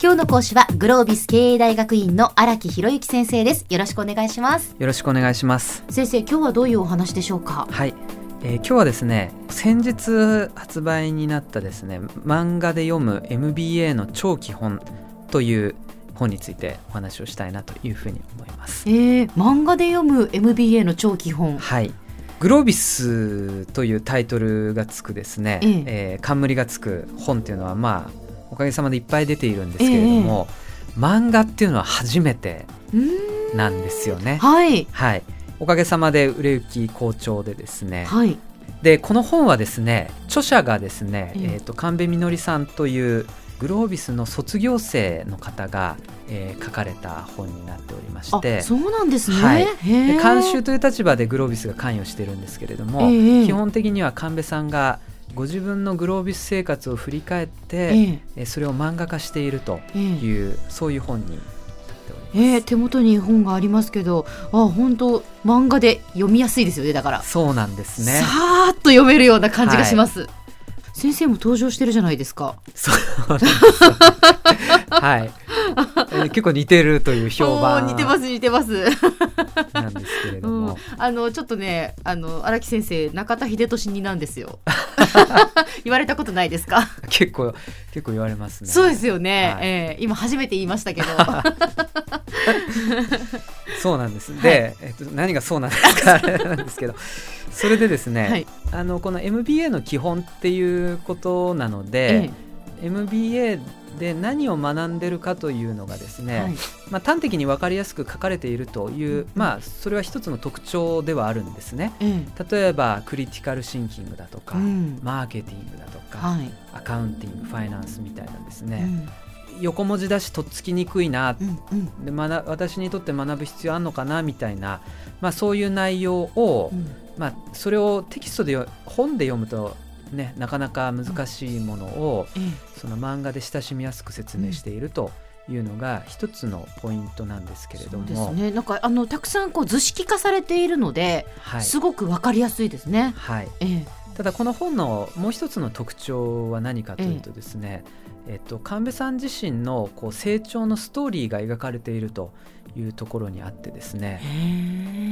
今日の講師はグロービス経営大学院の荒木博之先生です。よろしくお願いします。よろしくお願いします。先生今日はどういうお話でしょうか？はい、えー今日はですね先日発売になったですね漫画で読む MBA の超基本という本についてお話をしたいなというふうに思います。えー、漫画で読む MBA の超基本。はい。グロービスというタイトルがつくですね、ええ。えー冠がつく本っていうのはまあおかげさまでいっぱい出ているんですけれども、漫画っていうのは初めてなんですよね。はい。はい。おかげさまで売れ行き好調でですね、はい。でこの本はですね著者がですね、ええ。えーと神戸みのりさんというグロービスの卒業生の方が、えー書かれた本になっておりまして。あそうなんですね、はい。監修という立場でグロービスが関与してるんですけれども、ええ。基本的には神戸さんがご自分のグロービス生活を振り返って、ええ。えーそれを漫画化しているとええ。いう、そういう本になっております。えー、手元に本がありますけどあ本当漫画で読みやすいですよねだから。そうなんですね。さーっと読めるような感じがします、先生も登場してるじゃないですか。そうはい、えー結構似てるという評判。似てます似てます、なんですけれどうん。も、、あのちょっとねあの荒木先生中田秀俊になんですよ。言われたことないですか、結構結構言われますね。そうですよね、はい。えー今初めて言いましたけど。そうなんです。で、えっと何がそうなんですか？なんですけど、それでですね、はい。あのこの MBA の基本っていうことなので、MBA で何を学んでるかというのがですね、はい。まあ端的に分かりやすく書かれているという、まあそれは一つの特徴ではあるんですね。え例えばクリティカルシンキングだとか、うん。マーケティングだとか、はい、アカウンティング、ファイナンスみたいなですね、うん。横文字だしとっつきにくいなうんうん。で学私にとって学ぶ必要あるのかなみたいな、まあ、そういう内容を、うん。まあ、それをテキストでよ本で読むと、ね、なかなか難しいものを、えその漫画で親しみやすく説明しているというのが一つのポイントなんですけれどそうも、ですね。なんかあのたくさんこう図式化されているので、はい。すごくわかりやすいですね。はい、ええただこの本のもう一つの特徴は何かというとですね、えっと、神戸さん自身のこう成長のストーリーが描かれているというところにあってですね、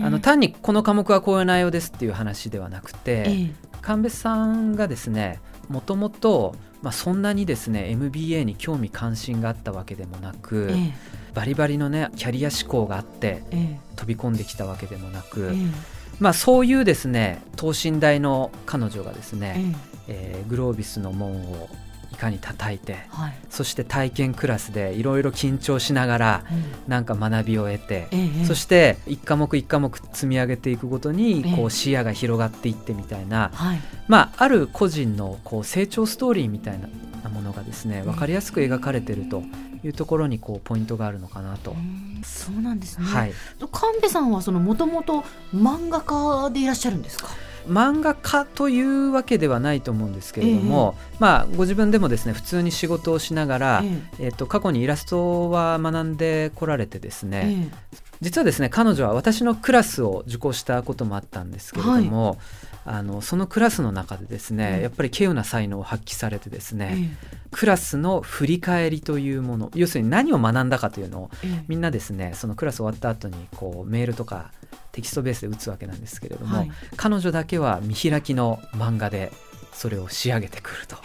あの単にこの科目はこういう内容ですっていう話ではなくて、ええ。神戸さんがですねもともと、まあ、そんなにですね MBA に興味関心があったわけでもなく、え。バリバリのねキャリア志向があってええ。飛び込んできたわけでもなく、ええまあ、そういうですね等身大の彼女がですえね、ええ。ーグロービスの門をいかに叩いてはい。そして体験クラスでいろいろ緊張しながらうん。なんか学びを得て、ええそして一科目一科目積み上げていくごとにええ。こう視野が広がっていってみたいな、はい。まあ、ある個人のこう成長ストーリーみたいなものがですね分かりやすく描かれているというところにこうポイントがあるのかなと。うんそうなんですね。はい、神戸さんはそのもともと漫画家でいらっしゃるんですか？漫画家というわけではないと思うんですけれども、まあ、ご自分でもですね普通に仕事をしながら、ええっと過去にイラストは学んでこられてですえね、え実はですね彼女は私のクラスを受講したこともあったんですけれども、あのそのクラスの中でですね、うん。やっぱり稀有な才能を発揮されてですえね、えクラスの振り返りというもの要するに何を学んだかというのをええ。みんなですねそのクラス終わった後にこうメールとかテキストベースで打つわけなんですけれども、はい。彼女だけは見開きの漫画でそれを仕上げてくると。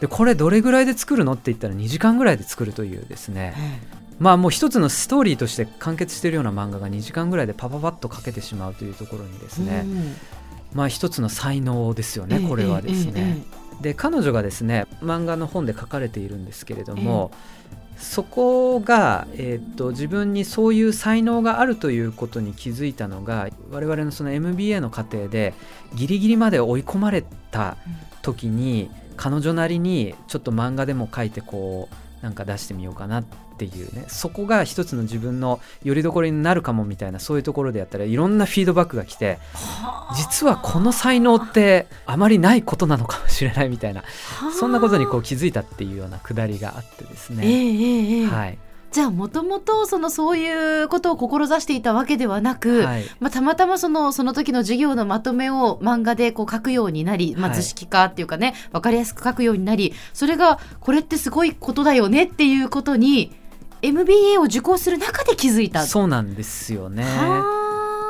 でこれどれぐらいで作るのって言ったら2時間ぐらいで作るというですねえまあもう一つのストーリーとして完結しているような漫画が2時間ぐらいでパパパッと書けてしまうというところにですえね、うん。まあ一つの才能ですよね、ええこれはですね。ええで彼女がですね漫画の本で書かれているんですけれども、そこが、えーっと自分にそういう才能があるということに気づいたのが我々のその MBA の過程でギリギリまで追い込まれた時に彼女なりにちょっと漫画でも書いてこうなんか出してみようかなっていうね。そこが一つの自分のよりどころになるかもみたいなそういうところでやったらいろんなフィードバックが来てはあ。実はこの才能ってあまりないことなのかもしれないみたいなそんなことにこう気づいたっていうようなくだりがあってですええね。はい、じゃあもともとそのそういうことを志していたわけではなく、はい。まあ、たまたまそのその時の授業のまとめを漫画でこう書くようになり、まあ、はい図式化っていうかね、わかりやすく書くようになりそれがこれってすごいことだよねっていうことに MBA を受講する中で気づいた。そうなんですよね。はあ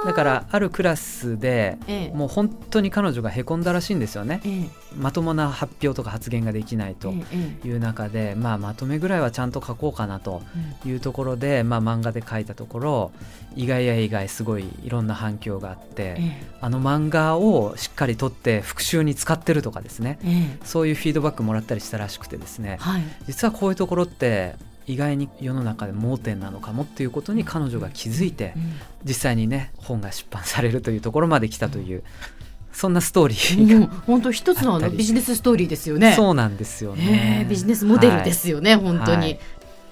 だからあるクラスでええ。もう本当に彼女がへこんだらしいんですよね。ええ。まともな発表とか発言ができないという中で、まあ、まとめぐらいはちゃんと書こうかなとえいうところで、まあ、漫画で書いたところ意外や意外すごいいろんな反響があって、ええ。あの漫画をしっかり撮って復習に使ってるとかですね。ええ。そういうフィードバックもらったりしたらしくてですね。はい。実はこういうところって意外に世の中で盲点なのかもっていうことに彼女が気づいてうん。実際にね本が出版されるというところまで来たというそんなストーリー本当一つのビジネスストーリーですよね。そうなんですよえねえビジネスモデルですよね、本当に、はい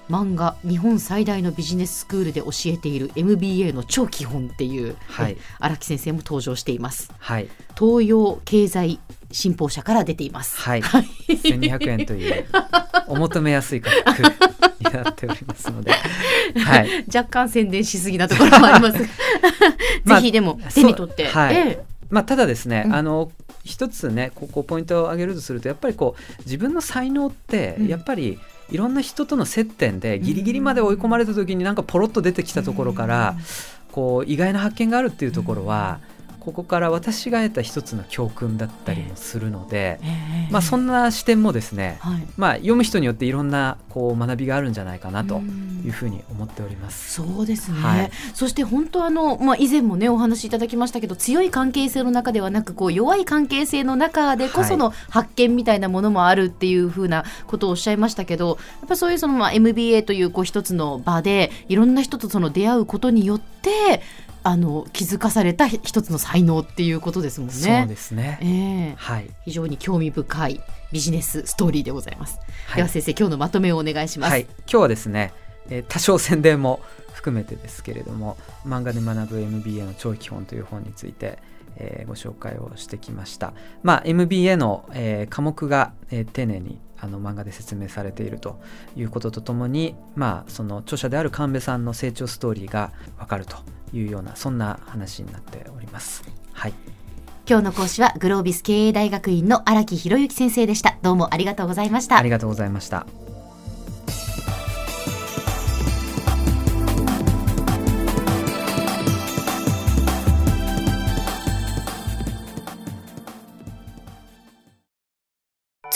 漫画日本最大のビジネススクールで教えている MBA の超基本っていう、はい。え荒木先生も登場しています。はい。東洋経済新報社から出ています。はい。はい。1200円という お求めやすい価格になっておりますので、はい、若干宣伝しすぎなところもあります。ぜひでも手に取って、そうはい。えまあ、ただですね、うん。あの一つねここポイントを挙げるとするとやっぱりこう自分の才能ってうん。やっぱりいろんな人との接点でギリギリまで追い込まれた時になんかポロッと出てきたところからこう意外な発見があるっていうところはここから私が得た一つの教訓だったりもするので、ええまあ、そんな視点もですね、はい。まあ、読む人によっていろんなこう学びがあるんじゃないかなとうん。いうふうに思っております。そうですね、はい。そして本当あの、まあ、以前もねお話しいただきましたけど強い関係性の中ではなくこう弱い関係性の中でこその発見みたいなものもあるっていうふうなことをおっしゃいましたけどやっぱそういうそのまあ MBA というこう一つの場でいろんな人とその出会うことによってあの気づかされた一つの才能っていうことですもんね。そうですね、ええはい、非常に興味深いビジネスストーリーでございます。はいでは先生今日のまとめをお願いします。はい、今日はですね、えー多少宣伝も含めてですけれども漫画で学ぶ MBA の超基本という本について、えーご紹介をしてきました、まあ、MBA の、えー科目が、えー丁寧にあの漫画で説明されているということとともに、まあ、その著者である神戸さんの成長ストーリーがわかるというようなそんな話になっております。はい、今日の講師はグロービス経営大学院の荒木博之先生でしたどうもありがとうございましたありがとうございました。